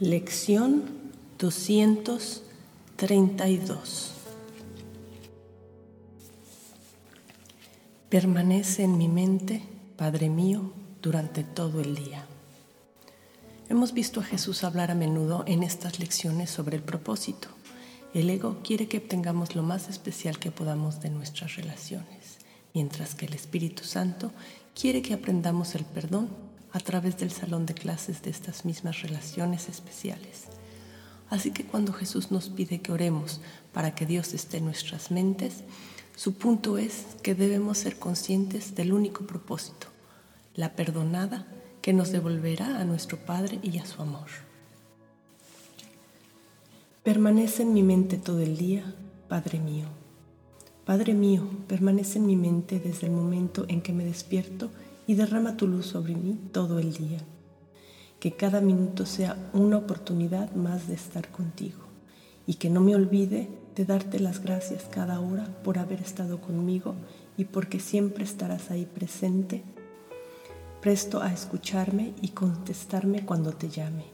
Lección 232. Permanece en mi mente, Padre mío, durante todo el día. Hemos visto a Jesús hablar a menudo en estas lecciones sobre el propósito. El ego quiere que obtengamos lo más especial que podamos de nuestras relaciones, mientras que el Espíritu Santo quiere que aprendamos el perdón a través del salón de clases de estas mismas relaciones especiales. Así que cuando Jesús nos pide que oremos para que Dios esté en nuestras mentes, su punto es que debemos ser conscientes del único propósito, la perdonada que nos devolverá a nuestro Padre y a su amor. Permanece en mi mente todo el día, Padre mío. Padre mío, permanece en mi mente desde el momento en que me despierto y derrama tu luz sobre mí todo el día. Que cada minuto sea una oportunidad más de estar contigo y que no me olvide de darte las gracias cada hora por haber estado conmigo y porque siempre estarás ahí presente, presto a escucharme y contestarme cuando te llame.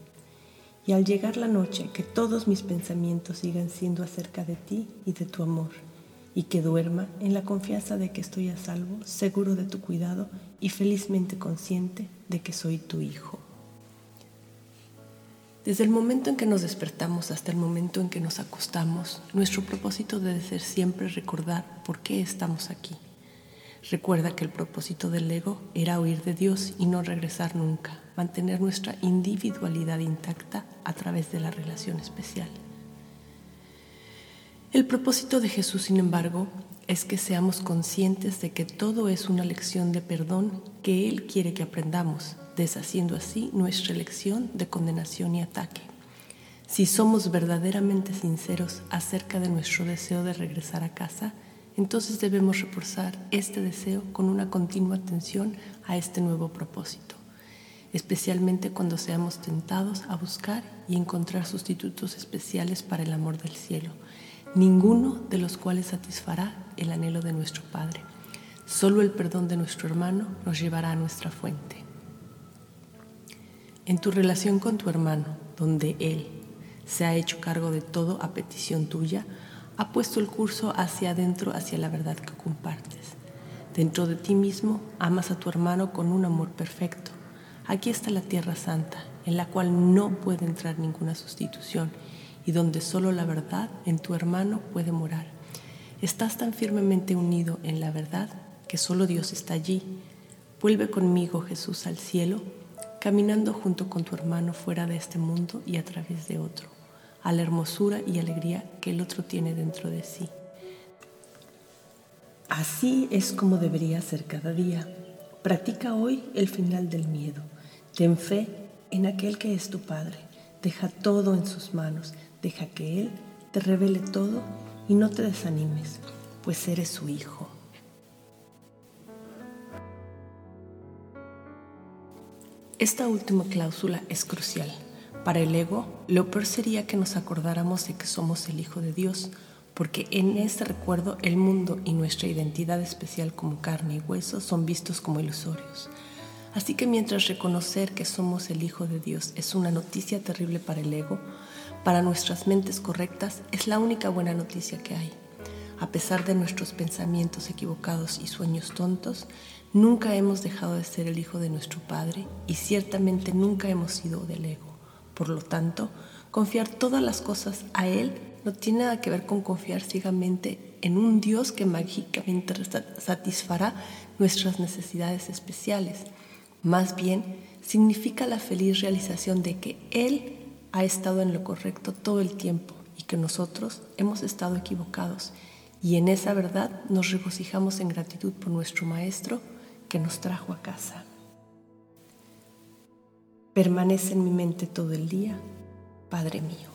Y al llegar la noche, que todos mis pensamientos sigan siendo acerca de ti y de tu amor y que duerma en la confianza de que estoy a salvo, seguro de tu cuidado y felizmente consciente de que soy tu hijo. Desde el momento en que nos despertamos hasta el momento en que nos acostamos, nuestro propósito debe ser siempre recordar por qué estamos aquí. Recuerda que el propósito del ego era huir de Dios y no regresar nunca, mantener nuestra individualidad intacta a través de la relación especial. El propósito de Jesús, sin embargo, es que seamos conscientes de que todo es una lección de perdón que Él quiere que aprendamos, deshaciendo así nuestra lección de condenación y ataque. Si somos verdaderamente sinceros acerca de nuestro deseo de regresar a casa, entonces debemos reforzar este deseo con una continua atención a este nuevo propósito, especialmente cuando seamos tentados a buscar y encontrar sustitutos especiales para el amor del cielo ninguno de los cuales satisfará el anhelo de nuestro Padre. Solo el perdón de nuestro hermano nos llevará a nuestra fuente. En tu relación con tu hermano, donde Él se ha hecho cargo de todo a petición tuya, ha puesto el curso hacia adentro, hacia la verdad que compartes. Dentro de ti mismo amas a tu hermano con un amor perfecto. Aquí está la tierra santa, en la cual no puede entrar ninguna sustitución y donde solo la verdad en tu hermano puede morar. Estás tan firmemente unido en la verdad que solo Dios está allí. Vuelve conmigo, Jesús, al cielo, caminando junto con tu hermano fuera de este mundo y a través de otro, a la hermosura y alegría que el otro tiene dentro de sí. Así es como debería ser cada día. Practica hoy el final del miedo. Ten fe en aquel que es tu Padre. Deja todo en sus manos Deja que Él te revele todo y no te desanimes, pues eres su hijo. Esta última cláusula es crucial. Para el ego, lo peor sería que nos acordáramos de que somos el Hijo de Dios, porque en este recuerdo el mundo y nuestra identidad especial como carne y hueso son vistos como ilusorios. Así que mientras reconocer que somos el Hijo de Dios es una noticia terrible para el ego, para nuestras mentes correctas es la única buena noticia que hay. A pesar de nuestros pensamientos equivocados y sueños tontos, nunca hemos dejado de ser el Hijo de nuestro Padre y ciertamente nunca hemos sido del ego. Por lo tanto, confiar todas las cosas a Él no tiene nada que ver con confiar ciegamente en un Dios que mágicamente satisfará nuestras necesidades especiales. Más bien, significa la feliz realización de que Él ha estado en lo correcto todo el tiempo y que nosotros hemos estado equivocados. Y en esa verdad nos regocijamos en gratitud por nuestro Maestro, que nos trajo a casa. Permanece en mi mente todo el día, Padre mío.